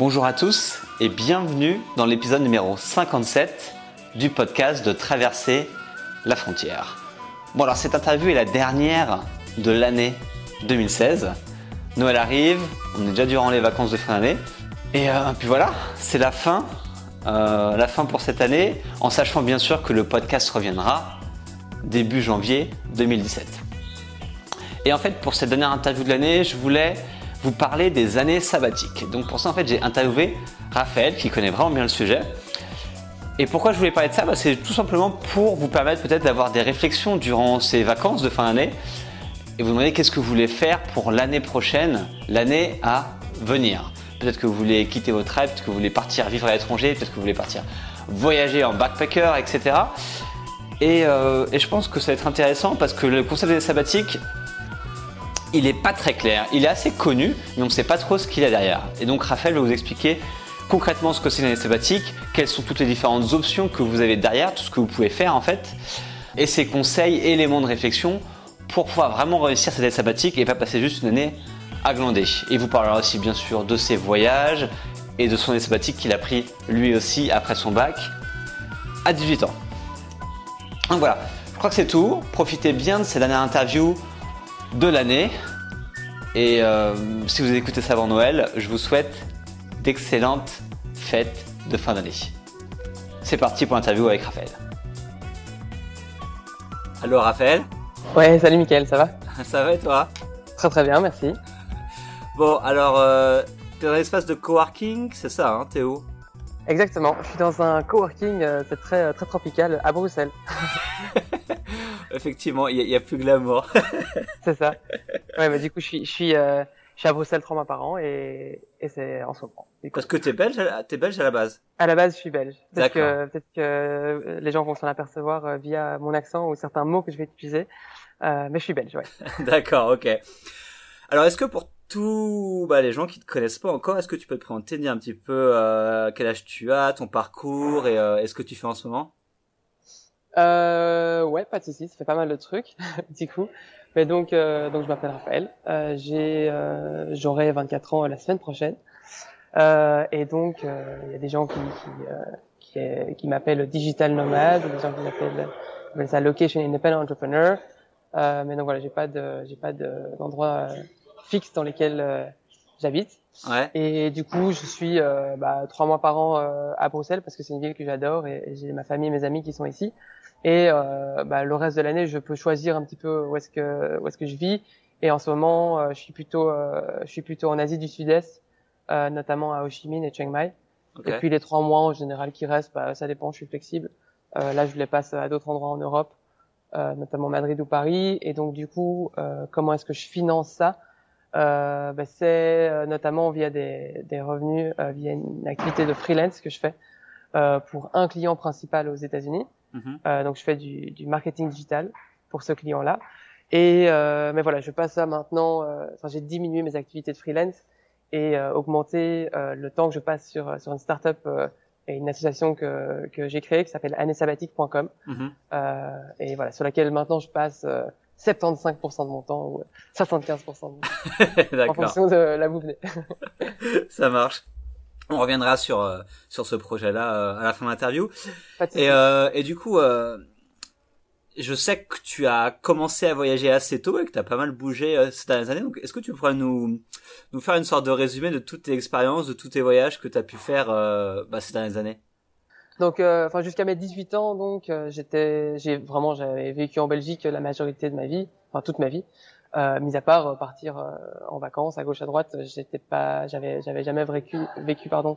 Bonjour à tous et bienvenue dans l'épisode numéro 57 du podcast de Traverser la frontière. Bon alors cette interview est la dernière de l'année 2016. Noël arrive, on est déjà durant les vacances de fin d'année. Et euh, puis voilà, c'est la fin, euh, la fin pour cette année, en sachant bien sûr que le podcast reviendra début janvier 2017. Et en fait, pour cette dernière interview de l'année, je voulais vous parler des années sabbatiques. Donc pour ça, en fait, j'ai interviewé Raphaël, qui connaît vraiment bien le sujet. Et pourquoi je voulais parler de ça? Bah, C'est tout simplement pour vous permettre peut-être d'avoir des réflexions durant ces vacances de fin d'année et vous demander qu'est-ce que vous voulez faire pour l'année prochaine, l'année à venir. Peut-être que vous voulez quitter votre rêve, peut-être que vous voulez partir vivre à l'étranger, peut-être que vous voulez partir voyager en backpacker, etc. Et, euh, et, je pense que ça va être intéressant parce que le concept des sabbatiques, il n'est pas très clair. Il est assez connu, mais on ne sait pas trop ce qu'il a derrière. Et donc Raphaël va vous expliquer concrètement ce que c'est une année sabbatique, quelles sont toutes les différentes options que vous avez derrière, tout ce que vous pouvez faire en fait, et ses conseils, éléments de réflexion pour pouvoir vraiment réussir cette année sabbatique et pas passer juste une année à glander. Il vous parlera aussi bien sûr de ses voyages et de son année sabbatique qu'il a pris lui aussi après son bac à 18 ans. Donc voilà, je crois que c'est tout. Profitez bien de cette dernière interview de l'année. Et euh, si vous écouté ça avant Noël, je vous souhaite d'excellentes fêtes de fin d'année. C'est parti pour l'interview avec Raphaël. Allô Raphaël? Ouais, salut Mickaël, ça va? Ça va et toi? Très très bien, merci. Bon, alors, euh, t'es dans l'espace de coworking, c'est ça, hein, Théo Exactement, je suis dans un coworking, euh, c'est très, très tropical, à Bruxelles. Effectivement, il y, a plus glamour. c'est ça. Ouais, mais du coup, je suis, je suis, euh, je suis à Bruxelles trois mois par an et, et c'est en ce moment. Parce que t'es belge, t'es belge à la base. À la base, je suis belge. Peut-être que, peut-être que les gens vont s'en apercevoir euh, via mon accent ou certains mots que je vais utiliser. Euh, mais je suis belge, ouais. D'accord, ok. Alors, est-ce que pour tous bah, les gens qui te connaissent pas encore, est-ce que tu peux te présenter, dire un petit peu euh, quel âge tu as, ton parcours et euh, est-ce que tu fais en ce moment? Euh, Ouais, pas de soucis, ça fait pas mal de trucs, du coup. Mais donc, euh, donc je m'appelle Raphaël. Euh, j'ai, euh, j'aurai 24 ans la semaine prochaine. Euh, et donc, il y a des gens qui qui, qui, qui m'appellent digital nomade, des gens qui m'appellent ça location independent entrepreneur. mais donc voilà, j'ai pas de, j'ai pas d'endroit fixe dans lesquels j'habite. Ouais. Et du coup, je suis euh, bah, trois mois par an euh, à Bruxelles parce que c'est une ville que j'adore et, et j'ai ma famille et mes amis qui sont ici. Et euh, bah, le reste de l'année, je peux choisir un petit peu où est-ce que où est-ce que je vis. Et en ce moment, euh, je suis plutôt euh, je suis plutôt en Asie du Sud-Est, euh, notamment à Ho Chi Minh et Chiang Mai. Okay. Et puis les trois mois en général qui restent, bah, ça dépend. Je suis flexible. là, je les passe à d'autres endroits en Europe, notamment Madrid ou Paris. Et donc du coup, comment est-ce que je finance ça? Euh, bah, c'est notamment via des, des revenus, euh, via une activité de freelance que je fais euh, pour un client principal aux États-Unis. Mm-hmm. donc je fais du, du, marketing digital pour ce client-là. Et mais voilà, je passe ça maintenant. Enfin, j'ai diminué mes activités de freelance et augmenté le temps que je passe sur sur une startup et une association que que j'ai créée qui s'appelle annesabbatique.com mm-hmm. et voilà sur laquelle maintenant je passe 75% de mon temps ou 75% de mon temps. en fonction de là où vous venez. Ça marche. On reviendra sur euh, sur ce projet-là euh, à la fin de l'interview. Et euh, et du coup, euh, je sais que tu as commencé à voyager assez tôt et que tu as pas mal bougé euh, ces dernières années. Donc, est-ce que tu pourrais nous nous faire une sorte de résumé de toutes tes expériences, de tous tes voyages que tu as pu faire bah, ces dernières années? Donc, euh, enfin jusqu'à mes 18 ans, donc euh, j'étais, j'ai vraiment, j'avais vécu en Belgique la majorité de ma vie, enfin toute ma vie, euh, mis à part partir en vacances à gauche à droite. J'étais pas, j'avais, j'avais jamais vécu, vécu pardon,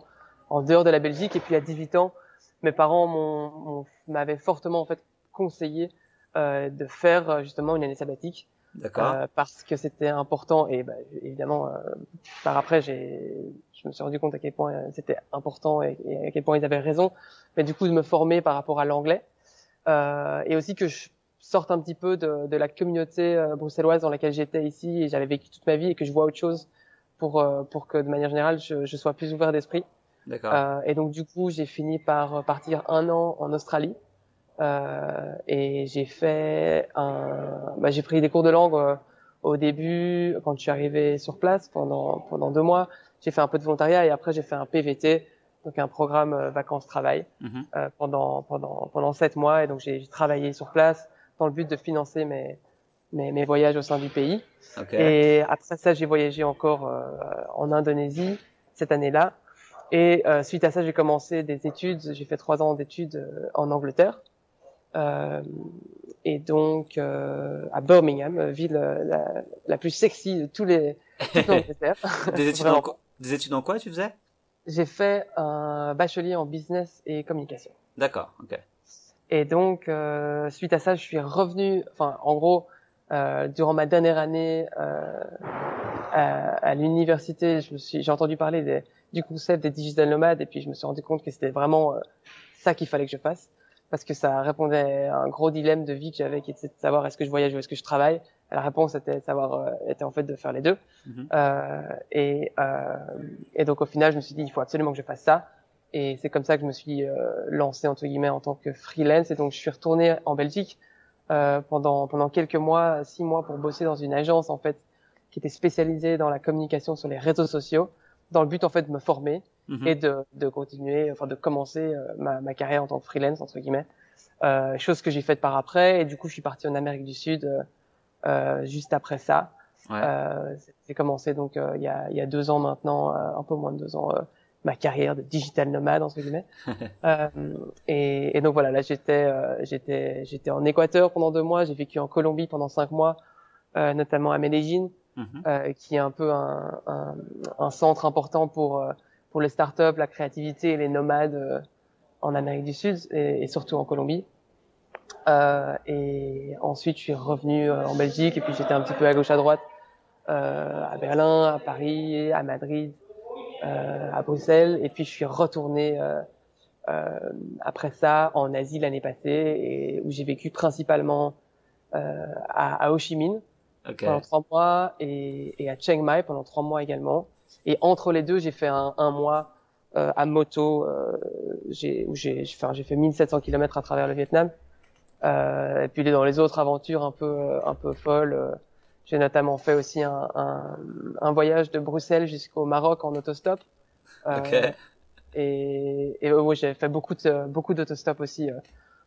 en dehors de la Belgique. Et puis à 18 ans, mes parents m'avaient fortement en fait conseillé de faire justement une année sabbatique. D'accord. parce que c'était important et bah, évidemment par après j'ai je me suis rendu compte à quel point c'était important et, et, à quel point ils avaient raison mais du coup de me former par rapport à l'anglais euh, et aussi que je sorte un petit peu de, de la communauté euh, bruxelloise dans laquelle j'étais ici et j'avais vécu toute ma vie et que je vois autre chose pour euh, pour que de manière générale je, je sois plus ouvert d'esprit. D'accord. et donc du coup j'ai fini par partir un an en Australie euh, et j'ai fait un, bah, j'ai pris des cours de langue euh, au début quand je suis arrivé sur place pendant pendant deux mois. j'ai fait un peu de volontariat et après j'ai fait un PVT, donc un programme euh, vacances-travail Mhm. euh, pendant pendant pendant sept mois et donc j'ai travaillé sur place dans le but de financer mes mes, mes voyages au sein du pays. Et après ça, j'ai voyagé encore euh, en Indonésie cette année-là. Et euh, suite à ça, j'ai commencé des études. J'ai fait trois ans d'études euh, en Angleterre. Et donc à Birmingham, ville la, la plus sexy de tous les toute l'Angleterre. Des études, en, des études en quoi tu faisais? J'ai fait un bachelier en business et communication. D'accord. Ok. Et donc, euh, suite à ça, je suis revenu, enfin, en gros, euh, durant ma dernière année euh, à, à l'université, j'ai entendu parler des- du concept des digital nomades, et puis je me suis rendu compte que c'était vraiment euh, ça qu'il fallait que je fasse, parce que ça répondait à un gros dilemme de vie que j'avais, qui était de savoir est-ce que je voyage ou est-ce que je travaille. Et la réponse était de savoir, euh, était en fait de faire les deux. Mhm. Euh, et, euh, et donc au final, je me suis dit, il faut absolument que je fasse ça. Et c'est comme ça que je me suis euh, lancé entre guillemets en tant que freelance. Et donc je suis retourné en Belgique euh, pendant pendant quelques mois, six mois, pour bosser dans une agence en fait qui était spécialisée dans la communication sur les réseaux sociaux, dans le but en fait de me former Mhm. et de, de continuer, enfin de commencer euh, ma, ma carrière en tant que freelance entre guillemets. Euh, chose que j'ai faite par après. Et du coup, je suis parti en Amérique du Sud euh, juste après ça. Ouais. Euh, j'ai commencé donc il y, a, il y a deux ans maintenant, euh, un peu moins de deux ans, euh, ma carrière de digital nomade entre guillemets. euh, et, et donc voilà, là j'étais euh, j'étais j'étais en Équateur pendant deux mois, j'ai vécu en Colombie pendant cinq mois, euh, notamment à Medellín, Mhm. euh, qui est un peu un, un, un centre important pour pour les startups, la créativité et les nomades en Amérique du Sud et, et surtout en Colombie. Et ensuite, je suis revenu en Belgique et puis j'étais un petit peu à gauche à droite à Berlin, à Paris, à Madrid, à Bruxelles. Et puis je suis retourné euh, euh, après ça en Asie l'année passée et où j'ai vécu principalement euh, à, à Ho Chi Minh pendant trois mois et, et à Chiang Mai pendant trois mois également. Et entre les deux, j'ai fait un, un mois euh, à moto. Euh, j'ai où j'ai fait, j'ai fait 1700 km à travers le Vietnam. Euh, et puis dans les autres aventures un peu euh, un peu folles, euh, j'ai notamment fait aussi un, un, un voyage de Bruxelles jusqu'au Maroc en autostop. Euh, Ok. Et, et ouais, j'ai fait beaucoup de beaucoup d'autostop aussi euh,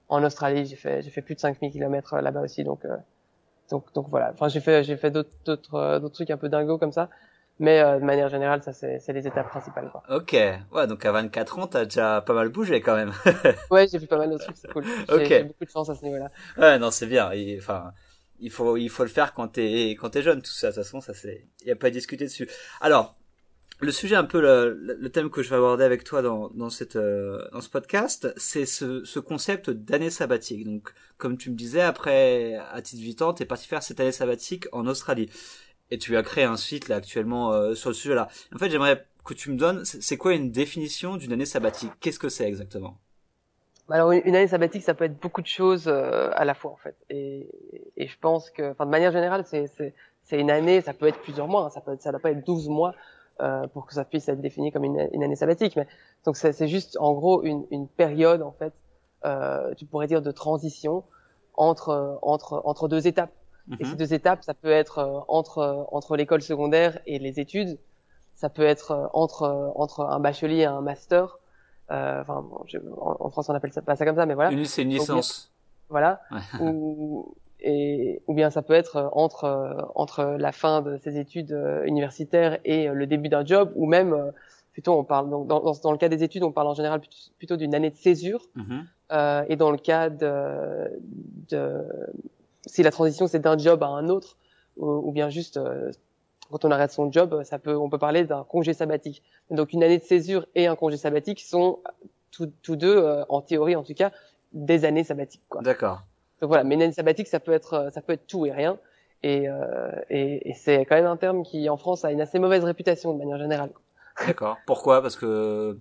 en Australie. J'ai fait j'ai fait plus de 5000 km là-bas aussi, donc euh, donc donc voilà. Enfin j'ai fait j'ai fait d'autres d'autres euh, d'autres trucs un peu dingos comme ça, mais euh, de manière générale ça c'est c'est les étapes principales quoi. Ok. Ouais, donc à 24 ans, t'as déjà pas mal bougé quand même. Ouais j'ai vu pas mal de trucs, c'est cool. J'ai Ok. j'ai beaucoup de chance à ce niveau-là. ouais, non, c'est bien. Enfin, il faut, il faut le faire quand t'es, quand t'es jeune. Tout ça, de toute façon, ça c'est, y a pas à discuter dessus. Alors, le sujet, un peu le, le thème que je vais aborder avec toi dans, dans cette, euh, dans ce podcast, c'est ce, ce concept d'année sabbatique. Donc, comme tu me disais, après, à titre vitant, t'es parti faire cette année sabbatique en Australie. Et tu as créé un site là actuellement euh, sur le sujet-là. En fait, j'aimerais que tu me donnes, c'est quoi une définition d'une année sabbatique? Qu'est-ce que c'est exactement? Alors une année sabbatique, ça peut être beaucoup de choses euh, à la fois en fait. Et, et je pense que, enfin de manière générale, c'est une année, ça peut être plusieurs mois, hein, ça peut être, ça doit pas être 12 mois euh, pour que ça puisse être défini comme une, une année sabbatique. Mais donc c'est juste en gros une une période en fait, euh, tu pourrais dire de transition entre entre entre deux étapes. Et Mhm. ces deux étapes, ça peut être euh, entre euh, entre l'école secondaire et les études, ça peut être euh, entre euh, entre un bachelier et un master. Euh, Enfin, bon, je- en, en France on appelle ça pas ça comme ça, mais voilà Une, c'est une licence. voilà Ouais. ou et ou bien ça peut être euh, entre euh, entre la fin de ses études universitaires et le début d'un job ou même plutôt on parle donc dans, dans, dans le cas des études on parle en général plutôt, plutôt d'une année de césure Mhm. euh, et dans le cas de, de si la transition c'est d'un job à un autre ou, ou bien juste euh, quand on arrête son job ça peut on peut parler d'un congé sabbatique donc une année de césure et un congé sabbatique sont tous tous deux euh, en théorie en tout cas des années sabbatiques D'accord. donc voilà, mais une année sabbatique, ça peut être, euh, ça peut être tout et rien. Et, euh, et, et c'est quand même un terme qui, en France, a une assez mauvaise réputation de manière générale. D'accord. Pourquoi? Parce que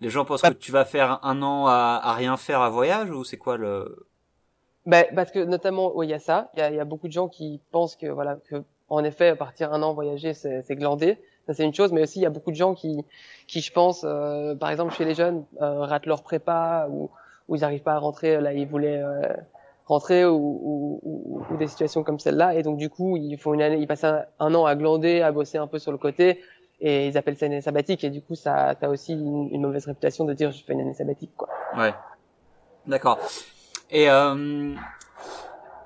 les gens pensent Bah- que tu vas faire un an à, à rien faire à voyage ou c'est quoi le Ben, parce que notamment, il y a ça. Il y a, il y a beaucoup de gens qui pensent que voilà, que en effet, partir un an voyager, c'est glandé. Ça c'est une chose, mais aussi il y a beaucoup de gens qui, qui je pense, euh, par exemple chez les jeunes, euh, ratent leur prépa ou, ou ils n'arrivent pas à rentrer là, ils voulaient euh, rentrer ou, ou, ou, des situations comme celle-là, et donc du coup ils font une année, ils passent un, an à glander, à bosser un peu sur le côté, et ils appellent ça une année sabbatique et du coup ça t'as aussi une, mauvaise réputation de dire je fais une année sabbatique quoi. Ouais. D'accord. Et euh,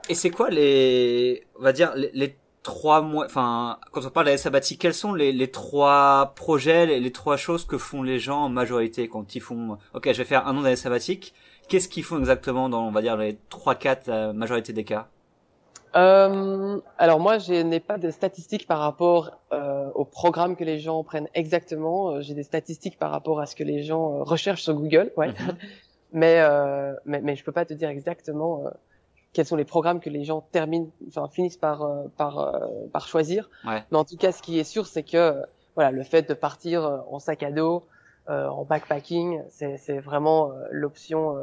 et c'est quoi les on va dire les, trois mois enfin quand on parle d'année sabbatique quels sont les, les trois projets les, les, trois choses que font les gens en majorité quand ils font ok je vais faire un an d'année sabbatique qu'est-ce qu'ils font exactement dans on va dire les trois quatre la majorité des cas? Euh, alors moi, je n'ai pas de statistiques par rapport euh, au programme que les gens prennent exactement. Euh, j'ai des statistiques par rapport à ce que les gens euh, recherchent sur Google, ouais. Mhm. mais, euh, mais mais je peux pas te dire exactement quels sont les programmes que les gens terminent, enfin finissent par par par choisir. Ouais. Mais en tout cas, ce qui est sûr, c'est que voilà, le fait de partir en sac à dos, en backpacking, c'est vraiment l'option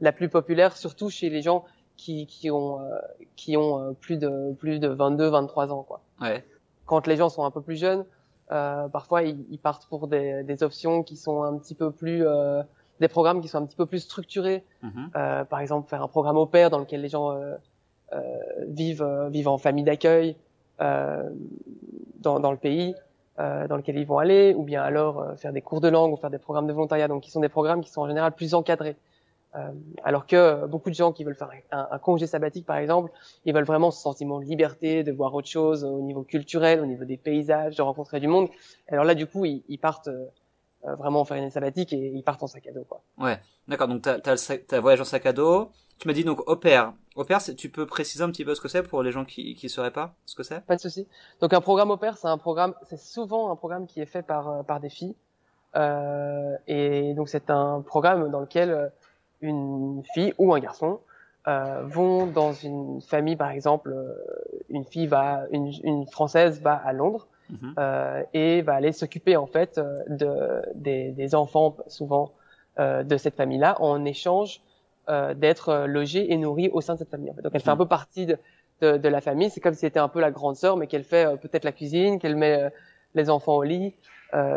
la plus populaire, surtout chez les gens qui, qui ont euh, qui ont euh, plus de plus de 22 23 ans quoi. Ouais. Quand les gens sont un peu plus jeunes, euh, parfois ils, ils, partent pour des, des options qui sont un petit peu plus euh, des programmes qui sont un petit peu plus structurés. Mm-hmm. Euh, par exemple, faire un programme au pair dans lequel les gens euh, vivent vivent en famille d'accueil dans, dans le pays dans lequel ils vont aller, ou bien alors faire des cours de langue ou faire des programmes de volontariat, donc qui sont des programmes qui sont en général plus encadrés. Euh, alors que beaucoup de gens qui veulent faire un, un, congé sabbatique, par exemple, ils veulent vraiment ce sentiment de liberté, de voir autre chose au niveau culturel, au niveau des paysages, de rencontrer du monde. Alors là, du coup, ils, ils partent euh, vraiment faire une année sabbatique et ils partent en sac à dos. Quoi. Ouais, d'accord. Donc, t'as as, voyage en sac à dos. Tu m'as dit donc au pair. Au pair, tu peux préciser un petit peu ce que c'est pour les gens qui qui sauraient pas ce que c'est? Pas de souci. Donc un programme au pair, c'est un programme, c'est souvent un programme qui est fait par euh, par des filles. Euh, et donc c'est un programme dans lequel une fille ou un garçon euh, vont dans une famille, par exemple, euh, une fille va, une, une française va à Londres mhm. euh, et va aller s'occuper en fait euh, de des, des enfants souvent euh, de cette famille-là en échange euh, d'être logée et nourrie au sein de cette famille. En fait. Donc elle fait un mhm. peu partie de, de, de la famille. C'est comme si c'était un peu la grande sœur, mais qu'elle fait peut-être la cuisine, qu'elle met les enfants au lit,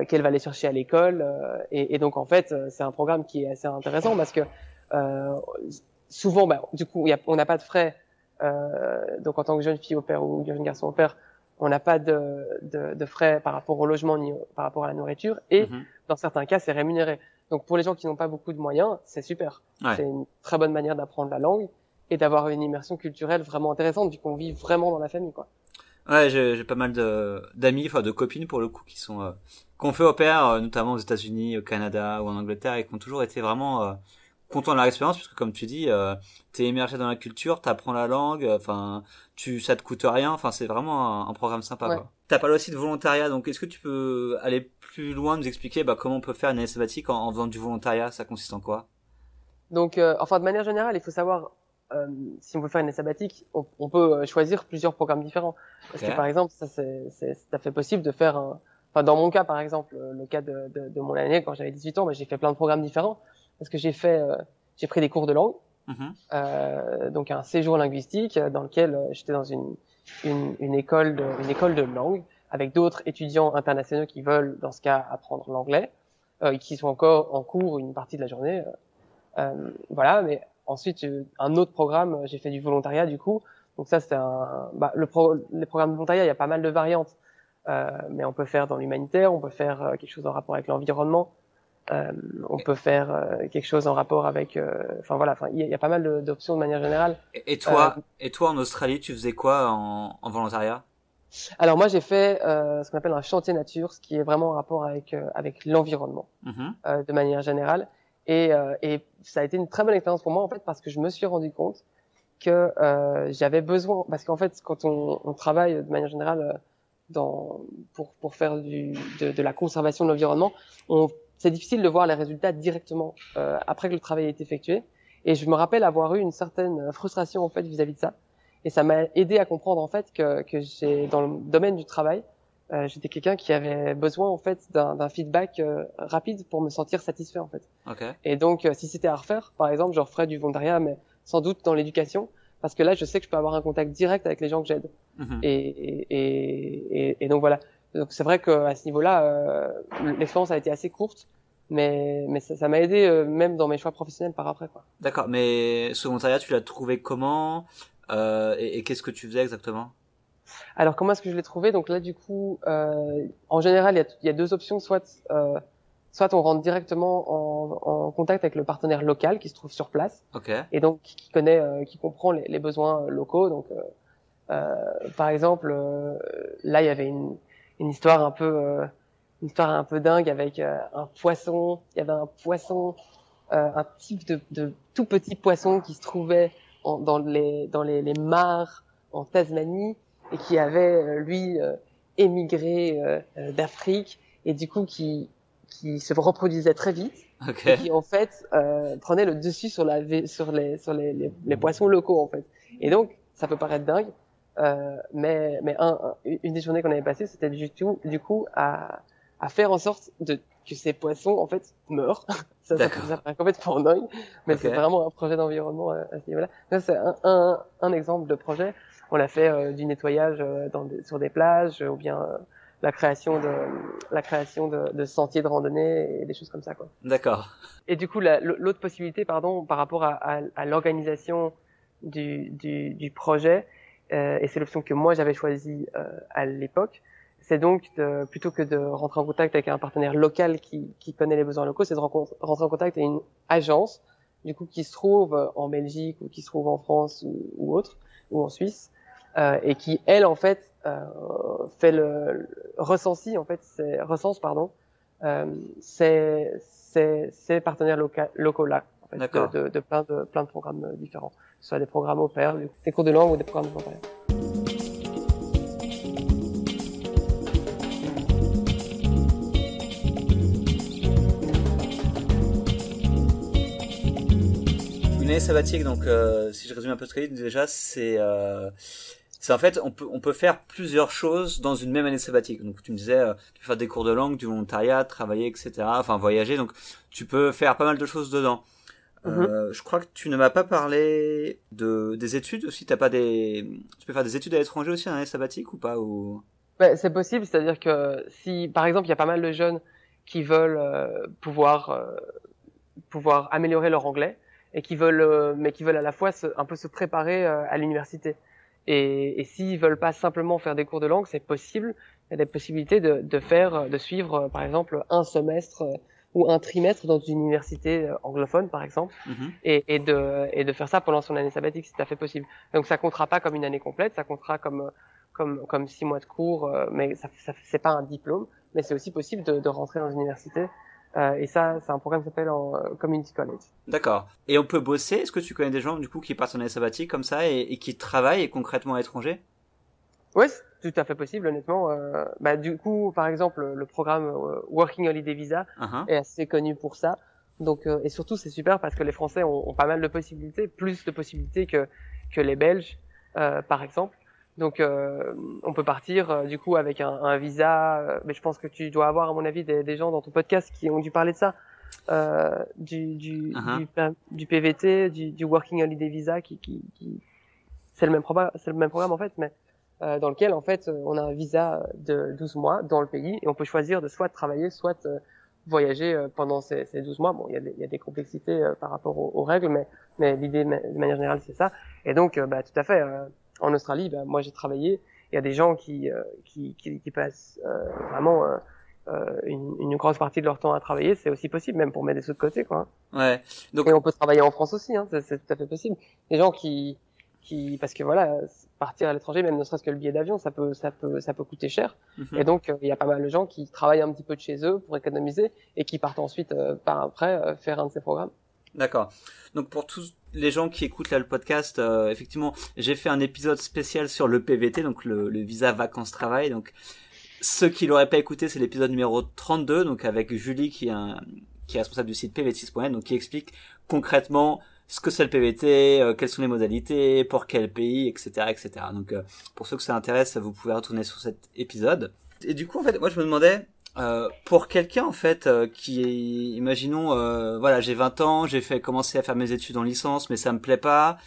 qu'elle va les chercher à l'école. Et, et, donc en fait, c'est un programme qui est assez intéressant parce que euh, souvent, bah, du coup, y a, on n'a pas de frais. Euh, donc, en tant que jeune fille au père ou jeune garçon au père, on n'a pas de, de, de, frais par rapport au logement ni par rapport à la nourriture. Et mhm. dans certains cas, c'est rémunéré. Donc, pour les gens qui n'ont pas beaucoup de moyens, c'est super. Ouais. C'est une très bonne manière d'apprendre la langue et d'avoir une immersion culturelle vraiment intéressante vu qu'on vit vraiment dans la famille, quoi. Ouais, j'ai pas mal d'amis, enfin de copines pour le coup, qui sont euh, qu'on fait au pair, euh, notamment aux États-Unis, au Canada ou en Angleterre, et qui ont toujours été vraiment euh, content de leur expérience puisque comme tu dis euh, t'es immergé dans la culture t'apprends la langue enfin tu ça te coûte rien enfin c'est vraiment un, programme sympa ouais. quoi. T'as parlé aussi de volontariat donc est-ce que tu peux aller plus loin nous expliquer bah, comment on peut faire une année sabbatique en, en faisant du volontariat? Ça consiste en quoi? Donc euh, enfin de manière générale il faut savoir euh, si on veut faire une année sabbatique on, on, peut euh, choisir plusieurs programmes différents. Parce okay. que par exemple ça c'est c'est fait possible de faire un enfin dans mon cas par exemple le cas de, de, de mon année quand j'avais 18 ans bah, j'ai fait plein de programmes différents parce que j'ai fait, euh, j'ai pris des cours de langue, mm -hmm. euh, donc un séjour linguistique dans lequel euh, j'étais dans une, une, une, école de, une école de langue avec d'autres étudiants internationaux qui veulent, dans ce cas, apprendre l'anglais, euh, qui sont encore en cours une partie de la journée. Euh, euh voilà, mais ensuite un autre programme, j'ai fait du volontariat du coup. Donc ça, c'est un, bah, le pro, les programmes de volontariat, il y a pas mal de variantes. Euh, mais on peut faire dans l'humanitaire, on peut faire quelque chose en rapport avec l'environnement, euh, on peut faire euh, quelque chose en rapport avec, euh, enfin voilà, enfin il y, y, a pas mal d'options de manière générale. Et, toi, et toi en Australie, tu faisais quoi en, en volontariat? Alors moi j'ai fait ce qu'on appelle un chantier nature, ce qui est vraiment en rapport avec avec l'environnement mm -hmm. de manière générale. Et, et ça a été une très bonne expérience pour moi en fait parce que je me suis rendu compte que j'avais besoin, parce qu'en fait quand on, on, travaille de manière générale dans pour pour faire du de, de la conservation de l'environnement, on c'est difficile de voir les résultats directement euh, après que le travail est effectué. Et je me rappelle avoir eu une certaine frustration en fait vis-à-vis -vis de ça. Et ça m'a aidé à comprendre en fait que, que j'ai dans le domaine du travail, euh, j'étais quelqu'un qui avait besoin en fait d'un feedback euh, rapide pour me sentir satisfait en fait. Okay. Et donc euh, si c'était à refaire, par exemple, je referais du volontariat, mais sans doute dans l'éducation, parce que là je sais que je peux avoir un contact direct avec les gens que j'aide. Mm -hmm. et, et, et, et, donc voilà. Donc c'est vrai qu'à ce niveau-là, euh, l'expérience a été assez courte, mais mais ça m'a aidé euh, même dans mes choix professionnels par après. quoi. D'accord, mais ce volontariat, tu l'as trouvé comment euh, et, et qu'est-ce que tu faisais exactement? Alors comment est-ce que je l'ai trouvé? Donc là du coup, euh, en général, il y a, il y a deux options. Soit euh, soit on rentre directement en, en, contact avec le partenaire local qui se trouve sur place okay. et donc qui connaît, euh, qui comprend les, les, besoins locaux. Donc euh, euh par exemple, là il y avait une, une histoire un peu une histoire un peu dingue avec un poisson. Il y avait un poisson, un type de, de, tout petit poisson qui se trouvait en, dans les dans les, les mares en Tasmanie et qui avait lui émigré d'Afrique et du coup qui qui se reproduisait très vite okay. et qui en fait euh, prenait le dessus sur la sur les sur les, les, les, poissons locaux en fait. Et donc ça peut paraître dingue, euh, mais mais un, un, une des journées qu'on avait passées c'était du tout du coup à à faire en sorte de que ces poissons en fait meurent. ça, ça, ça paraît complètement dingue, mais okay. c'est vraiment un projet d'environnement à, à ce niveau-là. C'est un, un, un exemple de projet. On l'a fait euh, du nettoyage euh, dans des, sur des plages ou bien euh, la création de la création de, de, sentiers de randonnée et des choses comme ça quoi. D'accord. Et du coup l'autre possibilité pardon par rapport à, à, à l'organisation du, du, du, projet euh, et c'est l'option que moi j'avais choisie euh, à l'époque. C'est donc de, plutôt que de rentrer en contact avec un partenaire local qui, qui connaît les besoins locaux c'est de rentrer en contact avec une agence du coup qui se trouve en Belgique ou qui se trouve en France ou, ou autre ou en Suisse euh, et qui elle en fait euh, fait le, le recensie en fait c'est recense pardon euh, ces ces partenaires loca, locaux là en fait, de, de, de, plein de plein de programmes différents soit des programmes au pair des cours de langue ou des programmes de volontariat Une année sabbatique, donc euh, si je résume un peu ce que déjà, c'est euh, c'est en fait on peut on peut faire plusieurs choses dans une même année sabbatique. Donc tu me disais euh, tu peux faire des cours de langue, du volontariat, travailler, etc. Enfin voyager. Donc tu peux faire pas mal de choses dedans. Mm -hmm. euh, je crois que tu ne m'as pas parlé de des études aussi. T'as pas des tu peux faire des études à l'étranger aussi en année sabbatique ou pas ou? Ouais, C'est possible. C'est-à-dire que si par exemple il y a pas mal de jeunes qui veulent euh, pouvoir euh, pouvoir améliorer leur anglais et qui veulent euh, mais qui veulent à la fois se, un peu se préparer à l'université. Et, et s'ils veulent pas simplement faire des cours de langue, c'est possible. Il y a des possibilités de, de faire, de suivre, par exemple, un semestre ou un trimestre dans une université anglophone, par exemple, mm -hmm. et, et, de, et de faire ça pendant son année sabbatique, c'est tout à fait possible. Donc ça comptera pas comme une année complète, ça comptera comme comme comme six mois de cours, mais ça, ça c'est pas un diplôme, mais c'est aussi possible de, de rentrer dans une université euh, et ça, c'est un programme qui s'appelle en euh, Community College. D'accord. Et on peut bosser? Est-ce que tu connais des gens du coup qui partent en année sabbatique comme ça et, et qui travaillent concrètement à l'étranger? Oui, tout à fait possible, honnêtement. Euh, bah, du coup, par exemple, le programme euh, Working Holiday Visa uh -huh. est assez connu pour ça. Donc, euh, et surtout, c'est super parce que les Français ont, ont, pas mal de possibilités, plus de possibilités que que les Belges, par exemple. Donc, euh, on peut partir euh, du coup avec un, un visa. Euh, mais je pense que tu dois avoir, à mon avis, des, des, gens dans ton podcast qui ont dû parler de ça, euh, du, du, uh -huh. du, du, PVT, du, du, Working Holiday Visa, qui, qui, qui... c'est le même programme, c'est le même programme en fait, mais euh, dans lequel en fait on a un visa de 12 mois dans le pays et on peut choisir de soit travailler, soit voyager pendant ces, ces 12 mois. Bon, il y, a des, y a des complexités par rapport aux, aux règles, mais, mais l'idée de manière générale c'est ça. Et donc, bah, tout à fait en Australie, ben, moi j'ai travaillé. Il y a des gens qui euh, qui, qui, qui, passent euh, vraiment euh, une, une, grosse partie de leur temps à travailler. C'est aussi possible, même pour mettre des sous de côté, quoi. Ouais. Donc et on peut travailler en France aussi. Hein, c'est tout à fait possible. Des gens qui qui parce que voilà partir à l'étranger même ne serait-ce que le billet d'avion ça peut ça peut ça peut coûter cher -hmm. et donc il y a pas mal de gens qui travaillent un petit peu de chez eux pour économiser et qui partent ensuite par après faire un de ces programmes D'accord. Donc pour tous les gens qui écoutent là le podcast, euh, effectivement, j'ai fait un épisode spécial sur le PVT, donc le, le visa vacances-travail. Donc ceux qui l'auraient pas écouté, c'est l'épisode numéro 32, donc avec Julie qui est, un, qui est responsable du site pv6.net, donc qui explique concrètement ce que c'est le PVT, euh, quelles sont les modalités, pour quel pays, etc., etc. Donc euh, pour ceux que ça intéresse, vous pouvez retourner sur cet épisode. Et du coup, en fait, moi je me demandais, euh, pour quelqu'un en fait euh, qui est, imaginons, euh, voilà, j'ai 20 ans, j'ai fait commencer à faire mes études en licence, mais ça me plaît pas,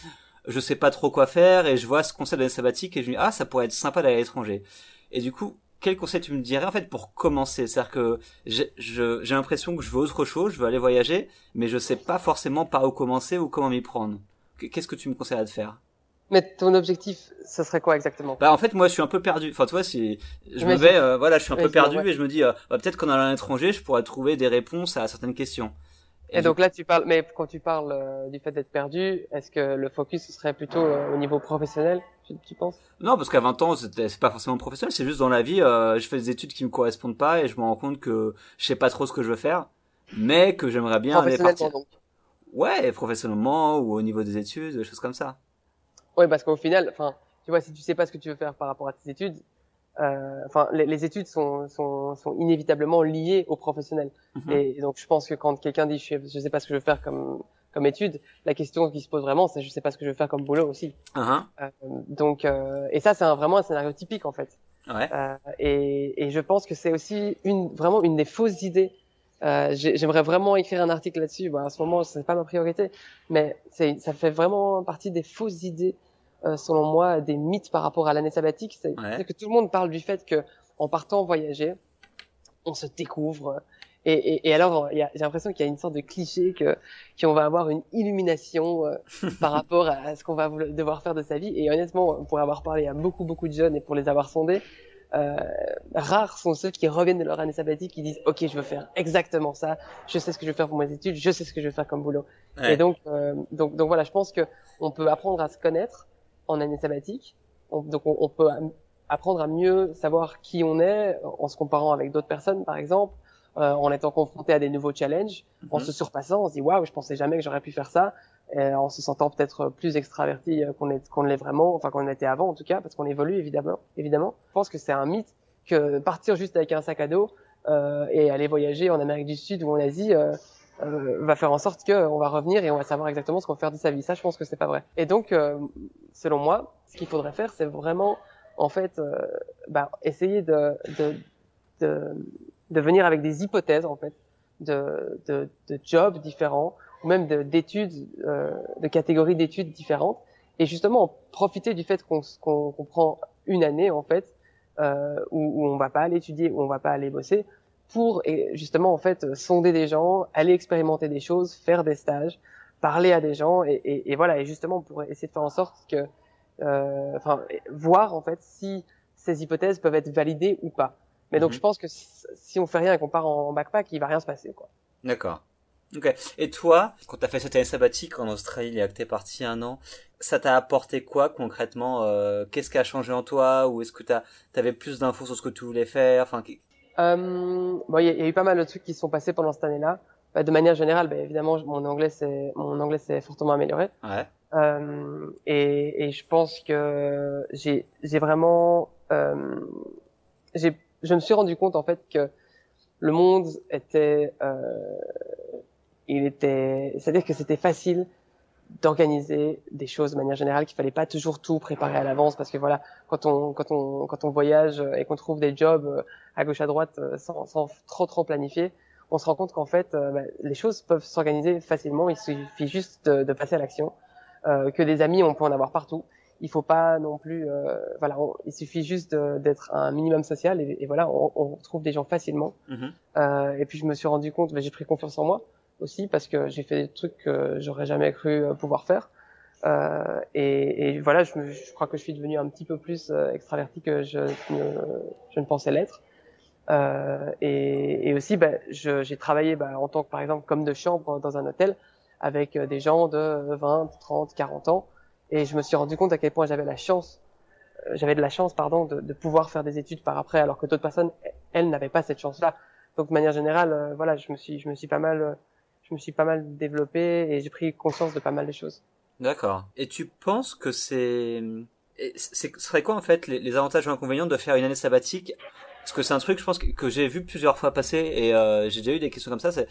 je sais pas trop quoi faire, et je vois ce concept d'année sabbatique et je me dis ah ça pourrait être sympa d'aller à l'étranger. Et du coup, quel conseil tu me dirais en fait pour commencer? C'est-à-dire que j'ai l'impression que je veux autre chose, je veux aller voyager, mais je sais pas forcément par où commencer ou comment m'y prendre. Qu'est-ce que tu me conseilles de faire? Mais ton objectif, ce serait quoi exactement? Bah en fait moi je suis un peu perdu. Enfin tu vois si je me vais euh, voilà je suis un peu perdu et je me dis euh, bah, peut-être qu'en allant à l'étranger je pourrais trouver des réponses à certaines questions. Et, donc là tu parles mais quand tu parles euh, du fait d'être perdu, est-ce que le focus serait plutôt au niveau professionnel? Tu, tu penses Non parce qu'à 20 ans c'est pas forcément professionnel, c'est juste dans la vie je fais des études qui me correspondent pas et je me rends compte que je sais pas trop ce que je veux faire mais que j'aimerais bien aller partir. Donc. Ouais, professionnellement ou au niveau des études, des choses comme ça. Oui, parce qu'au final, enfin, tu vois, si tu sais pas ce que tu veux faire par rapport à tes études, euh, enfin, les, les, études sont, sont, sont, inévitablement liées au professionnel. Mhm. Et, donc, je pense que quand quelqu'un dit, je, je sais pas ce que je veux faire comme comme étude, la question qui se pose vraiment, c'est je sais pas ce que je veux faire comme boulot aussi. Uh-huh. euh, donc, euh, et ça, c'est vraiment un scénario typique en fait. Ouais. Euh, et, et, je pense que c'est aussi une vraiment une des fausses idées. J'aimerais vraiment écrire un article là-dessus. Bon, à ce moment, c'est pas ma priorité, mais ça fait vraiment partie des fausses idées selon moi, des mythes par rapport à l'année sabbatique. C'est que tout le monde parle du fait que en partant voyager, on se découvre. Et, et, et alors, j'ai l'impression qu'il y a une sorte de cliché que qu'on va avoir une illumination euh, par rapport à ce qu'on va devoir faire de sa vie. Et honnêtement, pour avoir parlé à beaucoup beaucoup de jeunes et pour les avoir sondés, euh, rares sont ceux qui reviennent de leur année sabbatique qui disent ok je veux faire exactement ça. Je sais ce que je veux faire pour mes études. Je sais ce que je veux faire comme boulot. Et donc euh, donc donc voilà je pense que on peut apprendre à se connaître en année sabbatique. donc on, peut apprendre à mieux savoir qui on est en se comparant avec d'autres personnes, par exemple, euh, en étant confronté à des nouveaux challenges, en mhm. se surpassant, on se dit waouh, je pensais jamais que j'aurais pu faire ça, et en se sentant peut-être plus extraverti euh, qu'on est qu'on l'est vraiment, enfin qu'on était avant en tout cas, parce qu'on évolue évidemment. Évidemment, je pense que c'est un mythe que partir juste avec un sac à dos euh, et aller voyager en Amérique du Sud ou en Asie. Euh, euh, va faire en sorte qu'on va revenir et on va savoir exactement ce qu'on va faire de sa vie. Ça, je pense que c'est pas vrai. Et donc, euh, selon moi, ce qu'il faudrait faire, c'est vraiment, en fait, euh, bah, essayer de, de, de, de, venir avec des hypothèses, en fait, de, de, de jobs différents, ou même d'études, de catégories d'études différentes, et justement profiter du fait qu'on qu'on prend une année, en fait, où, où on va pas aller étudier, où on va pas aller bosser, pour justement en fait sonder des gens, aller expérimenter des choses, faire des stages, parler à des gens et, et, et voilà et justement pour essayer de faire en sorte que, euh, enfin voir en fait si ces hypothèses peuvent être validées ou pas. Mais donc mhm. je pense que si, on fait rien et qu'on part en backpack, il va rien se passer quoi. D'accord. Ok. Et toi, quand t'as fait cette année sabbatique en Australie et que t'es parti un an, ça t'a apporté quoi concrètement euh, Qu'est-ce qui a changé en toi Ou est-ce que t'as t'avais plus d'infos sur ce que tu voulais faire Enfin, euh, bon, il y, a eu pas mal de trucs qui se sont passés pendant cette année-là. Bah, de manière générale, bah, évidemment, mon anglais c'est mon anglais s'est fortement amélioré. Ouais. Euh, et, et, je pense que j'ai j'ai vraiment euh, j'ai je me suis rendu compte en fait que le monde était euh, il était c'est-à-dire que c'était facile d'organiser des choses de manière générale, qu'il fallait pas toujours tout préparer à l'avance parce que voilà, quand on quand on quand on voyage et qu'on trouve des jobs euh, à gauche à droite euh, sans, sans trop trop planifier, on se rend compte qu'en fait euh, bah, les choses peuvent s'organiser facilement. Il suffit juste de, de passer à l'action. Euh, que des amis, on peut en avoir partout. Il faut pas non plus, voilà, il suffit juste d'être un minimum social et, et voilà, on, on, trouve des gens facilement. Mm-hmm. et puis je me suis rendu compte, bah, j'ai pris confiance en moi aussi parce que j'ai fait des trucs que j'aurais jamais cru euh, pouvoir faire. Euh, et, et, voilà, je, me, je, crois que je suis devenu un petit peu plus euh, extraverti que je ne, je ne pensais l'être. Euh, et, et, aussi, bah, j'ai travaillé bah, en tant que, par exemple, comme de chambre dans un hôtel avec des gens de 20, 30, 40 ans. Et je me suis rendu compte à quel point j'avais la chance, j'avais de la chance, pardon, de, de, pouvoir faire des études par après, alors que d'autres personnes, elles, n'avaient pas cette chance-là. Donc, de manière générale, voilà, je me suis, je me suis pas mal je me suis pas mal développé et j'ai pris conscience de pas mal de choses. D'accord. Et tu penses que c'est, ce serait quoi en fait les, avantages ou inconvénients de faire une année sabbatique? Parce que c'est un truc, je pense que, j'ai vu plusieurs fois passer et euh, j'ai déjà eu des questions comme ça. C'est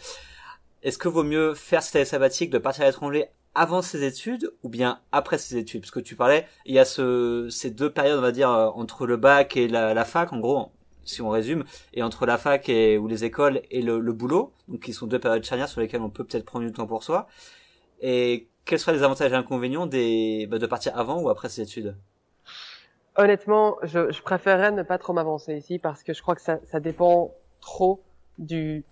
est-ce que vaut mieux faire cette année sabbatique de partir à l'étranger avant ses études ou bien après ses études? Parce que tu parlais, il y a ce, ces deux périodes, on va dire, euh, entre le bac et la, la fac. En gros, si on résume, et entre la fac et ou les écoles et le, le boulot, donc qui sont deux périodes charnières sur lesquelles on peut peut-être prendre du temps pour soi. Et quels seraient les avantages et inconvénients des, bah, de partir avant ou après ses études? Honnêtement, je, je préférerais ne pas trop m'avancer ici parce que je crois que ça, ça dépend trop du,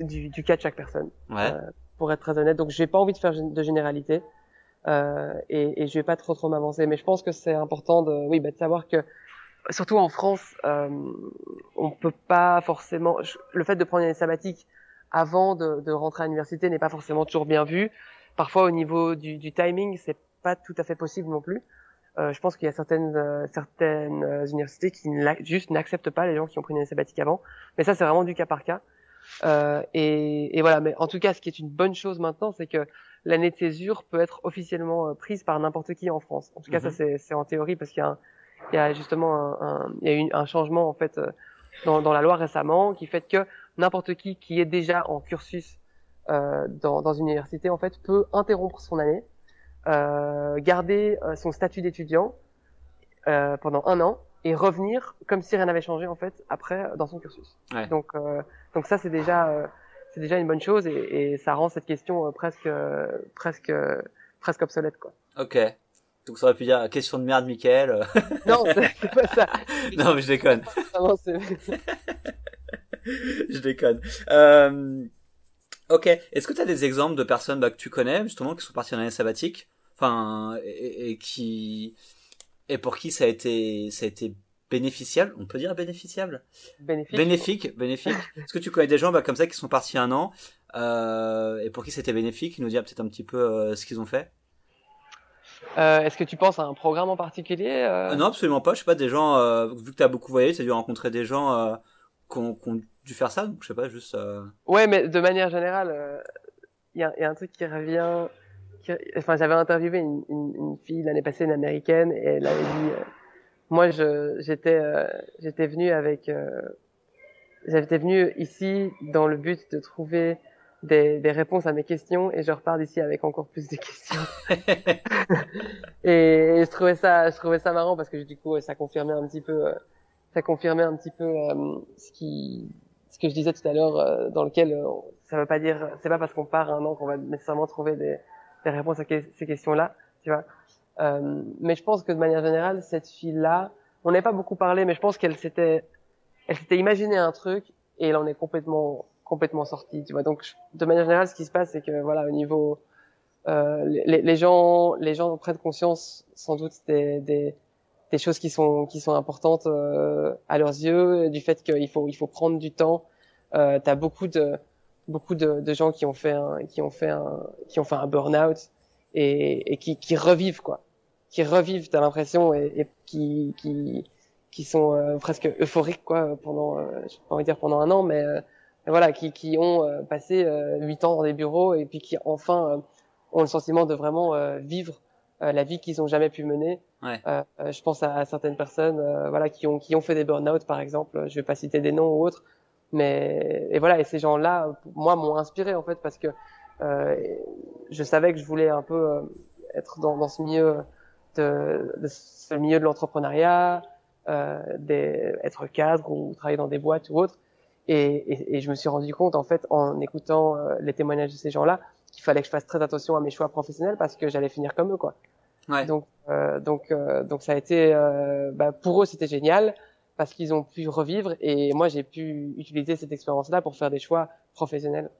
du, du, cas de chaque personne. Ouais. Euh, pour être très honnête, donc j'ai pas envie de faire de généralité. Euh, et, et je vais pas trop trop m'avancer, mais je pense que c'est important de, oui, bah, de savoir que surtout en France, euh, on peut pas forcément. Le fait de prendre une année sabbatique avant de, de rentrer à l'université n'est pas forcément toujours bien vu. Parfois, au niveau du, du timing, c'est pas tout à fait possible non plus. Euh, je pense qu'il y a certaines euh, certaines euh, universités qui juste n'acceptent pas les gens qui ont pris une année sabbatique avant. Mais ça, c'est vraiment du cas par cas. Euh, et, et, voilà. Mais en tout cas, ce qui est une bonne chose maintenant, c'est que l'année de césure peut être officiellement euh, prise par n'importe qui en France. En tout cas, ça mhm. c'est en théorie parce qu'il y a, il y a justement un, un, il y a eu un changement en fait dans, dans la loi récemment qui fait que n'importe qui qui est déjà en cursus euh, dans, dans une université en fait peut interrompre son année euh, garder euh, son statut d'étudiant euh, pendant un an et revenir comme si rien n'avait changé en fait après dans son cursus. Ouais. Donc donc ça c'est déjà c'est déjà une bonne chose et, et ça rend cette question presque presque presque obsolète quoi. Ok. Donc ça aurait pu dire question de merde, Michael. non, c'est pas ça. non, mais je déconne. je déconne. Euh, ok. Est-ce que tu as des exemples de personnes bah, que tu connais justement qui sont parties en année sabbatique? Enfin et, qui et pour qui ça a été ça a été bénéficiable on peut dire bénéficiable? Bénéfique. Bénéfique bénéfique. Est-ce que tu connais des gens bah, comme ça qui sont partis un an euh, et pour qui c'était bénéfique nous dire peut-être un petit peu euh, ce qu'ils ont fait? Euh, Est-ce que tu penses à un programme en particulier euh? Non, absolument pas. Je sais pas, des gens, vu que tu as beaucoup voyagé, tu as dû rencontrer des gens qui ont, qui, ont, dû faire ça, donc je sais pas, juste... Ouais, mais de manière générale, il y a, y, a, un truc qui revient enfin, j'avais interviewé une, une, une fille l'année passée, une américaine, et elle avait dit, euh, moi, je, j'étais, euh, j'étais venu avec, euh, j'étais venu ici dans le but de trouver des, des, réponses à mes questions, et je repars d'ici avec encore plus de questions. et, je trouvais ça, je trouvais ça marrant parce que du coup, ça confirmait un petit peu, ça confirmait un petit peu ce qui, ce que je disais tout à l'heure, dans lequel ça veut pas dire, c'est pas parce qu'on part un an qu'on va nécessairement trouver des des réponses à ces questions-là, tu vois. Euh, mais je pense que de manière générale, cette fille-là, on n'a pas beaucoup parlé, mais je pense qu'elle s'était, elle s'était imaginé un truc et elle en est complètement, complètement sortie, tu vois. Donc, de manière générale, ce qui se passe, c'est que voilà, au niveau, euh, les, les, gens, les gens prennent conscience, sans doute, des, des, des choses qui sont, qui sont importantes euh, à leurs yeux, du fait qu'il faut, il faut prendre du temps. Euh, T'as beaucoup de, beaucoup de, de, gens qui ont fait un, qui ont fait un, qui ont fait un burn-out et, et qui, qui, revivent quoi, qui revivent. T'as l'impression et, et, qui, qui, qui sont euh, presque euphoriques quoi pendant, euh, je pas envie de dire pendant un an, mais, euh, voilà, qui, qui ont euh, passé huit ans dans des bureaux et puis qui enfin ont le sentiment de vraiment vivre la vie qu'ils ont jamais pu mener. Ouais. je pense à, à certaines personnes, voilà, qui ont, qui ont fait des burn-out par exemple. Je vais pas citer des noms ou autres mais et voilà, et ces gens-là, moi, m'ont inspiré en fait parce que euh, je savais que je voulais un peu euh, être dans, dans ce milieu de, de ce milieu de l'entrepreneuriat, euh, être cadre ou travailler dans des boîtes ou autre. Et, et, et, je me suis rendu compte en fait en écoutant euh, les témoignages de ces gens-là qu'il fallait que je fasse très attention à mes choix professionnels parce que j'allais finir comme eux quoi. Ouais. Donc euh, donc donc ça a été bah, pour eux c'était génial parce qu'ils ont pu revivre et moi j'ai pu utiliser cette expérience-là pour faire des choix professionnels.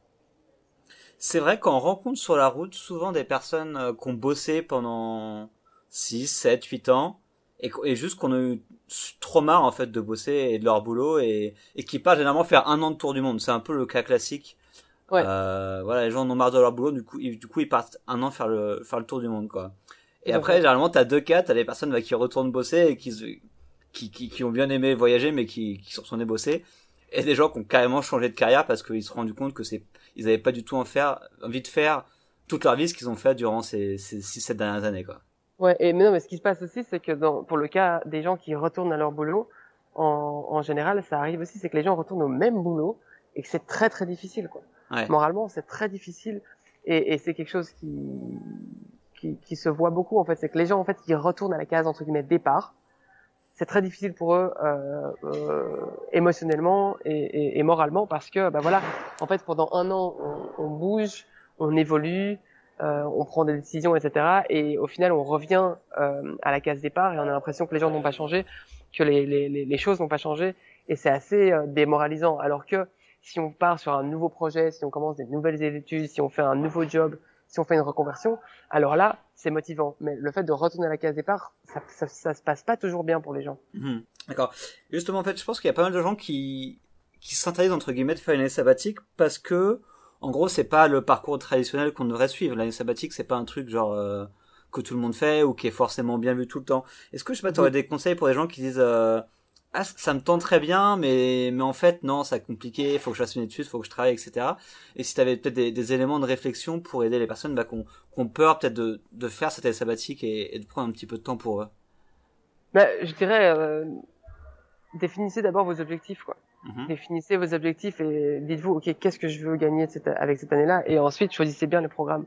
C'est vrai qu'on rencontre sur la route souvent des personnes euh, qui ont bossé pendant 6, 7, 8 ans et, et juste qu'on a eu trop marre en fait de bosser et de leur boulot et, et qui partent généralement faire un an de tour du monde. C'est un peu le cas classique. Ouais. Euh, voilà, les gens en ont marre de leur boulot, du coup, ils, du coup ils partent un an faire le faire le tour du monde quoi. Et après, généralement, t'as deux cas, t'as des personnes bah, qui retournent bosser et qui, qui, qui, qui, ont bien aimé voyager mais qui, qui sont débossés et des gens qui ont carrément changé de carrière parce qu'ils se sont rendus compte que c'est ils avaient pas du tout en faire, envie de faire toute leur vie ce qu'ils ont fait durant ces, ces 6-7 dernières années quoi. Ouais, et mais non, mais ce qui se passe aussi, c'est que dans, pour le cas des gens qui retournent à leur boulot, en, en général, ça arrive aussi, c'est que les gens retournent au même boulot et que c'est très très difficile, quoi. Ouais. Moralement, c'est très difficile et, et c'est quelque chose qui, qui, qui se voit beaucoup en fait, c'est que les gens en fait qui retournent à la case entre guillemets départ, c'est très difficile pour eux euh, euh, émotionnellement et, et, et, moralement parce que bah voilà en fait pendant un an on, on bouge on évolue euh, on prend des décisions etc et au final on revient euh, à la case départ et on a l'impression que les gens n'ont pas changé que les, les, les choses n'ont pas changé et c'est assez euh, démoralisant. Alors que si on part sur un nouveau projet si on commence des nouvelles études si on fait un nouveau job si on fait une reconversion, alors là, c'est motivant. Mais le fait de retourner à la case départ, ça, ça, ça se passe pas toujours bien pour les gens. Mhm. D'accord. Justement, en fait, je pense qu'il y a pas mal de gens qui qui s'interdisent entre guillemets de faire une année sabbatique parce que, en gros, c'est pas le parcours traditionnel qu'on devrait suivre. L'année sabbatique, c'est pas un truc genre euh, que tout le monde fait ou qui est forcément bien vu tout le temps. Est-ce que je sais pas, t'aurais des conseils pour des gens qui disent euh, ah ça me tente très bien, mais mais en fait non, c'est compliqué, faut que je fasse une étude, faut que je travaille, etc. Et si t'avais peut-être des, des, éléments de réflexion pour aider les personnes bah, qu'on qu'on peur peut-être de de faire cette année sabbatique et, et, de prendre un petit peu de temps pour eux. Bah, je dirais euh, définissez d'abord vos objectifs quoi. Mhm. Définissez vos objectifs et dites-vous, ok, qu'est-ce que je veux gagner avec cette année-là? Et ensuite, choisissez bien le programme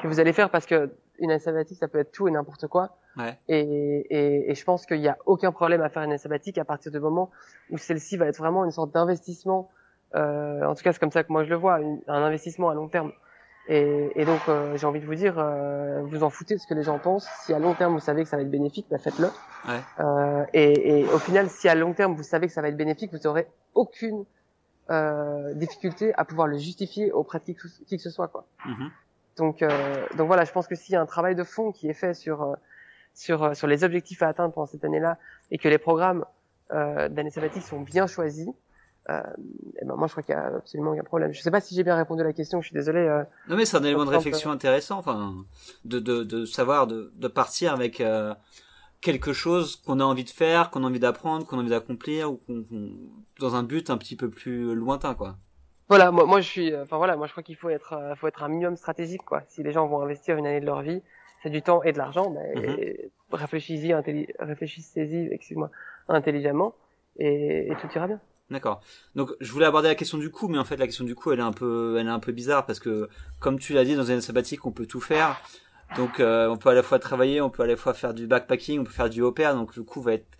que vous allez faire parce que une année sabbatique, ça peut être tout et n'importe quoi. Ouais. Et, et, et, je pense qu'il n'y a aucun problème à faire une année sabbatique à partir du moment où celle-ci va être vraiment une sorte d'investissement. Euh, en tout cas, c'est comme ça que moi je le vois, un investissement à long terme. Et, et donc, euh, j'ai envie de vous dire, euh, vous en foutez de ce que les gens pensent. Si à long terme vous savez que ça va être bénéfique, bah faites-le. Ouais. Euh, et, et, au final, si à long terme vous savez que ça va être bénéfique, vous aurez aucune euh, difficulté à pouvoir le justifier auprès de qui, qui que ce soit, quoi. Mm-hmm. Donc, euh, donc voilà, je pense que s'il y a un travail de fond qui est fait sur euh, sur sur les objectifs à atteindre pendant cette année-là et que les programmes euh, d'année sabbatique sont bien choisis, euh, et ben moi je crois qu'il y a absolument aucun problème. Je sais pas si j'ai bien répondu à la question, je suis désolé. Euh, non mais c'est un élément de réflexion intéressant, enfin de, de, de savoir de, de partir avec euh, quelque chose qu'on a envie de faire, qu'on a envie d'apprendre, qu'on a envie d'accomplir ou qu'on, dans un but un petit peu plus lointain quoi. Voilà, moi, moi je suis, enfin voilà, moi je crois qu'il faut être, euh, faut être un minimum stratégique quoi. Si les gens vont investir une année de leur vie, c'est du temps et de l'argent, mais mm -hmm. réfléchissez-y, réfléchissez-y, excuse-moi, intelligemment et, et tout ira bien. D'accord. Donc je voulais aborder la question du coût, mais en fait la question du coût elle est un peu, elle est un peu bizarre parce que comme tu l'as dit dans une année sabbatique on peut tout faire. Donc euh, on peut à la fois travailler, on peut à la fois faire du backpacking, on peut faire du au pair, donc le coût va être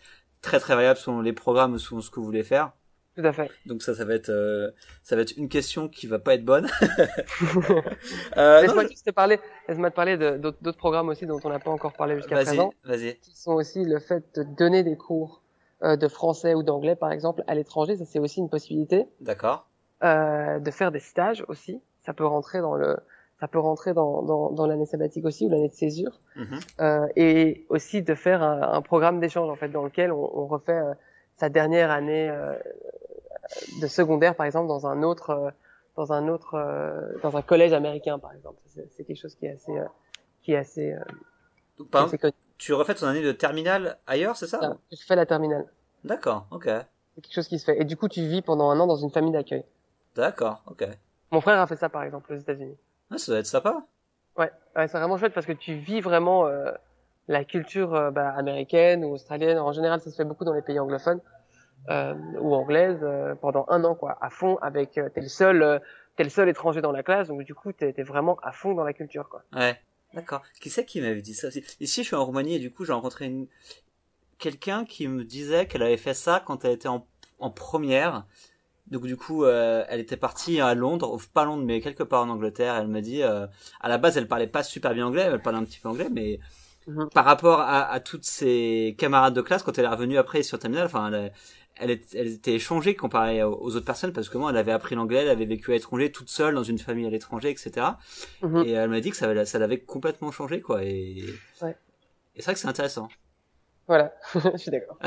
très très variable selon les programmes, selon ce que vous voulez faire. Tout à fait. Donc ça, ça va être, euh, ça va être une question qui va pas être bonne. euh, laisse-moi juste te parler, laisse-moi te parler d'autres programmes aussi dont on n'a pas encore parlé jusqu'à présent. Vas-y. Qui sont aussi le fait de donner des cours euh, de français ou d'anglais, par exemple, à l'étranger, ça c'est aussi une possibilité. D'accord. Euh, de faire des stages aussi, ça peut rentrer dans le, ça peut rentrer dans, dans, dans l'année sabbatique aussi ou l'année de césure, mm -hmm. et aussi de faire un, un programme d'échange en fait dans lequel on, on refait sa dernière année euh, de secondaire par exemple dans un autre, euh, dans un autre, dans un collège américain par exemple. C'est quelque chose qui est assez, qui est assez. Donc, par exemple, tu refais ton année de terminale ailleurs, c'est ça ah, Je fais la terminale. D'accord, ok. C'est quelque chose qui se fait. Et du coup, tu vis pendant un an dans une famille d'accueil. D'accord, ok. Mon frère a fait ça, par exemple, aux États-Unis. Ah, ça doit être sympa. Ouais, ouais c'est vraiment chouette parce que tu vis vraiment euh, la culture euh, bah, américaine ou australienne. En général, ça se fait beaucoup dans les pays anglophones euh, ou anglaises euh, pendant un an, quoi, à fond. Avec euh, t'es le seul, t'es le seul étranger dans la classe, donc du coup, t'es es vraiment à fond dans la culture, quoi. Ouais. D'accord. Qui c'est qui m'avait dit ça aussi? Ici, je suis en Roumanie et du coup, j'ai rencontré une... quelqu'un qui me disait qu'elle avait fait ça quand elle était en, en première. Donc du coup, euh, elle était partie à Londres, pas Londres, mais quelque part en Angleterre. Elle m'a dit, euh, à la base, elle parlait pas super bien anglais, elle parlait un petit peu anglais, mais -hmm. par rapport à, à, toutes ses camarades de classe, quand elle est revenue après sur terminale, enfin, elle, elle, elle était échangée comparée aux autres personnes parce que moi, elle avait appris l'anglais, elle avait vécu à l'étranger toute seule dans une famille à l'étranger, etc. -hmm. Et elle m'a dit que ça, ça l'avait complètement changé, quoi. Et, ouais. et c'est vrai que c'est intéressant. Voilà, je suis d'accord.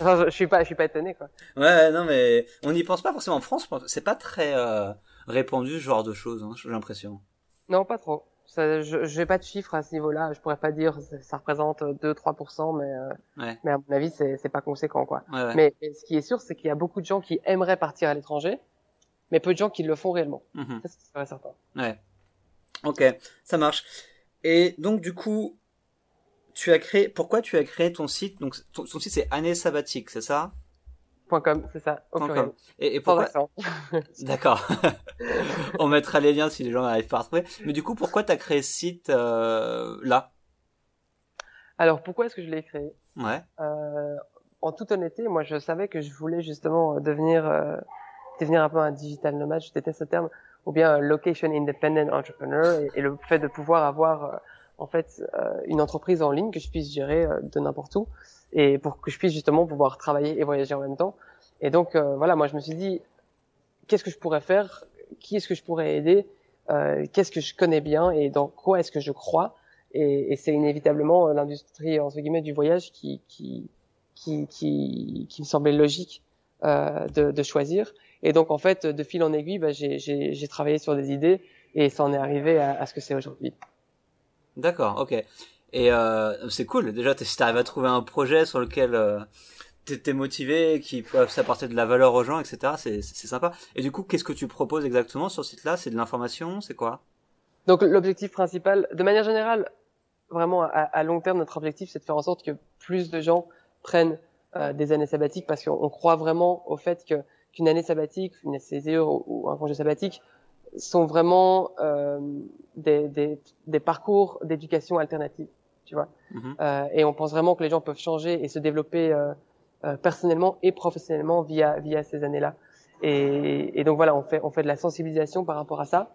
enfin, je suis pas, je suis pas étonné quoi. Ouais, non mais on n'y pense pas forcément en France. C'est pas très euh, répandu ce genre de choses. Hein, j'ai l'impression. Non, pas trop. Ça, je j'ai pas de chiffres à ce niveau-là. Je pourrais pas dire ça représente 2-3%, mais euh, ouais. mais à mon avis c'est c'est pas conséquent quoi. Ouais, ouais. Mais, mais, ce qui est sûr, c'est qu'il y a beaucoup de gens qui aimeraient partir à l'étranger, mais peu de gens qui le font réellement. Mm -hmm. Ça c'est certain. Ouais. Ok, ça marche. Et donc du coup, tu as créé, pourquoi tu as créé ton site? Donc, ton, ton site c'est année sabbatique, c'est ça? .com, c'est ça. Au .com. Et, et pourquoi D'accord. On mettra les liens si les gens n'arrivent pas à retrouver. Mais du coup, pourquoi tu as créé ce site euh, là? Alors, pourquoi est-ce que je l'ai créé? Ouais. Euh, en toute honnêteté, moi, je savais que je voulais justement devenir euh, devenir un peu un digital nomade. Je déteste ce terme. Ou bien un location independent entrepreneur et, et, le fait de pouvoir avoir en fait euh, une entreprise en ligne que je puisse gérer euh, de n'importe où et pour que je puisse justement pouvoir travailler et voyager en même temps. Et donc euh, voilà, moi je me suis dit qu'est-ce que je pourrais faire, qui est-ce que je pourrais aider? Qu'est-ce que je connais bien et dans quoi est-ce que je crois? Et, et c'est inévitablement l'industrie entre guillemets du voyage qui qui qui qui, qui me semblait logique euh, de, de, choisir. Et donc en fait, de fil en aiguille, bah, j'ai travaillé sur des idées et ça en est arrivé à, à ce que c'est aujourd'hui. D'accord, ok. Et euh, c'est cool. Déjà, si tu arrives à trouver un projet sur lequel euh, t'es motivé, qui peut apporter de la valeur aux gens, etc. C'est sympa. Et du coup, qu'est-ce que tu proposes exactement sur ce site-là? C'est de l'information? C'est quoi? Donc l'objectif principal, de manière générale, vraiment à, long terme, notre objectif, c'est de faire en sorte que plus de gens prennent euh, des années sabbatiques parce qu'on croit vraiment au fait que qu'une année sabbatique, une SCSE ou, un congé sabbatique sont vraiment euh, des, des, des parcours d'éducation alternative, tu vois. Mm-hmm. euh, et on pense vraiment que les gens peuvent changer et se développer euh, euh, personnellement et professionnellement via via ces années-là. Et, et, donc voilà, on fait on fait de la sensibilisation par rapport à ça.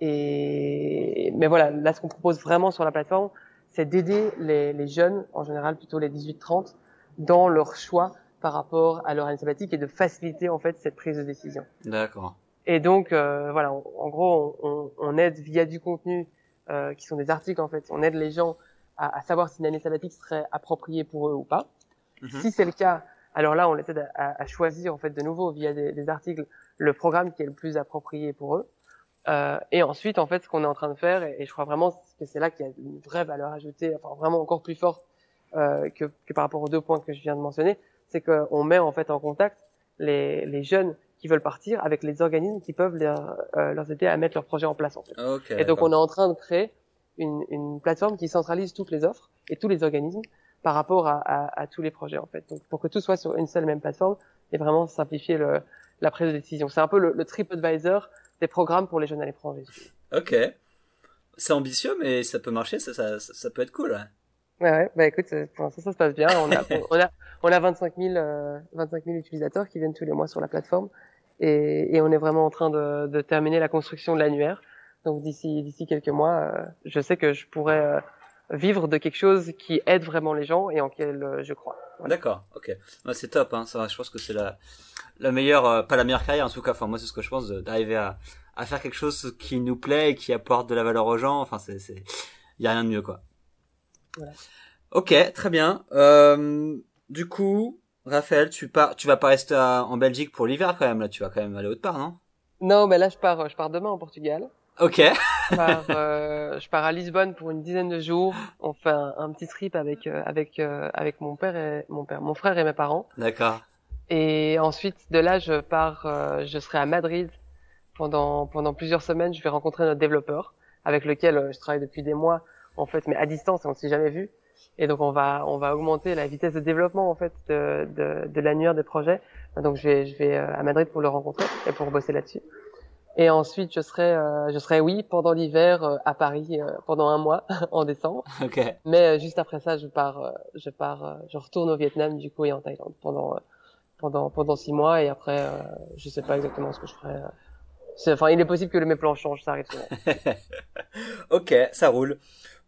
Et mais voilà, là ce qu'on propose vraiment sur la plateforme, c'est d'aider les, les jeunes, en général plutôt les 18-30, dans leur choix par rapport à leur année sabbatique et de faciliter en fait cette prise de décision. D'accord. Et donc euh, voilà, en gros, on, on, aide via du contenu euh, qui sont des articles en fait, on aide les gens à, à savoir si une année sabbatique serait appropriée pour eux ou pas. Mhm. Si c'est le cas, alors là, on les aide à, à, choisir en fait de nouveau via des, des, articles le programme qui est le plus approprié pour eux. Euh, et ensuite, en fait, ce qu'on est en train de faire, et, je crois vraiment que c'est là qu'il y a une vraie valeur ajoutée, enfin vraiment encore plus forte euh, que, que, par rapport aux deux points que je viens de mentionner, c'est qu'on met en fait en contact les, les, jeunes qui veulent partir avec les organismes qui peuvent leur, euh, leur aider à mettre leur projet en place. En fait. Okay, et donc, on est en train de créer une, une plateforme qui centralise toutes les offres et tous les organismes par rapport à, à, à, tous les projets en fait. Donc pour que tout soit sur une seule même plateforme et vraiment simplifier le, la prise de décision. C'est un peu le, le TripAdvisor des programmes pour les jeunes à l'étranger. Ok, c'est ambitieux mais ça peut marcher, ça, ça, ça peut être cool. Ouais. Ouais, ouais, bah écoute, pour l'instant ça se passe bien. On a, on a, on a 25 000, euh, 25 000 utilisateurs qui viennent tous les mois sur la plateforme et, et on est vraiment en train de, de terminer la construction de l'annuaire. Donc d'ici, d'ici quelques mois, euh, je sais que je pourrais euh, vivre de quelque chose qui aide vraiment les gens et en quel euh, je crois. Voilà. D'accord, ok. Ouais, c'est top, hein. Ça, je pense que c'est la, la meilleure, euh, pas la meilleure carrière en tout cas. Enfin, moi, c'est ce que je pense d'arriver à, à faire quelque chose qui nous plaît et qui apporte de la valeur aux gens. Enfin, c'est, c'est, y a rien de mieux, quoi. Voilà. Ok, très bien. Euh, du coup, Raphaël, tu pars, tu vas pas rester à, en Belgique pour l'hiver quand même. Là, tu vas quand même aller autre part, non? Non, mais là, je pars, je pars demain en Portugal. Ok. je, pars, euh, je pars à Lisbonne pour une dizaine de jours. On fait un, un petit trip avec euh, avec euh, avec mon père et mon père, mon frère et mes parents. D'accord. Et ensuite de là, je pars, euh, je serai à Madrid pendant pendant plusieurs semaines. Je vais rencontrer notre développeur avec lequel euh, je travaille depuis des mois en fait, mais à distance et on s'est jamais vu. Et donc on va on va augmenter la vitesse de développement en fait de de, de l'annuaire des projets. Donc je vais je vais à Madrid pour le rencontrer et pour bosser là-dessus. Et ensuite, je serai, euh, je serai oui pendant l'hiver euh, à Paris euh, pendant un mois en décembre. Okay. Mais juste après ça, je pars, je pars, je retourne au Vietnam du coup et en Thaïlande pendant pendant pendant six mois et après, je sais pas exactement ce que je ferai. Enfin, il est possible que mes plans changent, ça arrive souvent. ok, ça roule.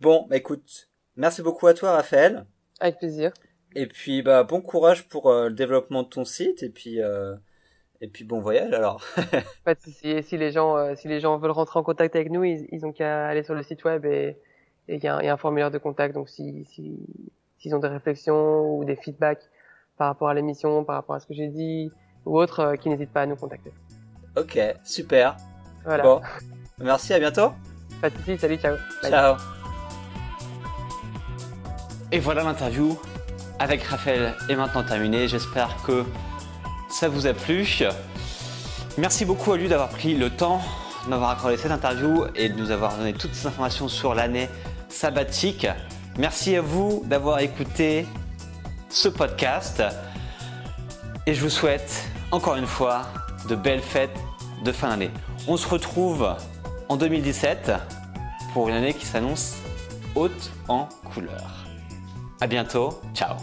Bon, bah écoute, merci beaucoup à toi, Raphaël. Avec plaisir. Et puis, bah bon courage pour le développement de ton site et puis. Et puis bon voyage alors. Pas de souci. Et si les gens, euh, si les gens veulent rentrer en contact avec nous, ils, ils ont qu'à aller sur le site web et il y, y, a un formulaire de contact. Donc si s'ils si, ont des réflexions ou des feedbacks par rapport à l'émission, par rapport à ce que j'ai dit ou autre, euh, qu'ils n'hésitent pas à nous contacter. Ok, super. Voilà. Bon, merci, à bientôt. Pas de souci. Salut, ciao. Bye. Ciao. Et voilà l'interview avec Raphaël est maintenant terminée. J'espère que ça vous a plu. Merci beaucoup à lui d'avoir pris le temps de m'avoir accordé cette interview et de nous avoir donné toutes ces informations sur l'année sabbatique. Merci à vous d'avoir écouté ce podcast et je vous souhaite encore une fois de belles fêtes de fin d'année. On se retrouve en 2017 pour une année qui s'annonce haute en couleurs. À bientôt, ciao